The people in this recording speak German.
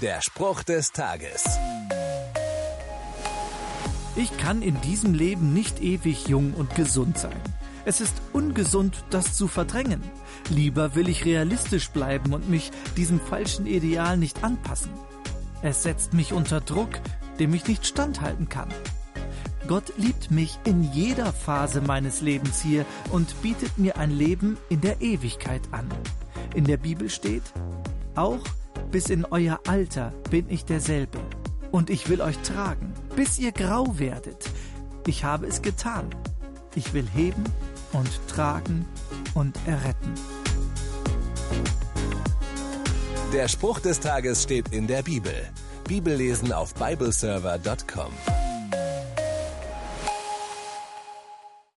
Der Spruch des Tages. Ich kann in diesem Leben nicht ewig jung und gesund sein. Es ist ungesund, das zu verdrängen. Lieber will ich realistisch bleiben und mich diesem falschen Ideal nicht anpassen. Es setzt mich unter Druck, dem ich nicht standhalten kann. Gott liebt mich in jeder Phase meines Lebens hier und bietet mir ein Leben in der Ewigkeit an. In der Bibel steht, auch bis in euer Alter bin ich derselbe. Und ich will euch tragen, bis ihr grau werdet. Ich habe es getan. Ich will heben und tragen und erretten. Der Spruch des Tages steht in der Bibel. Bibellesen auf bibleserver.com.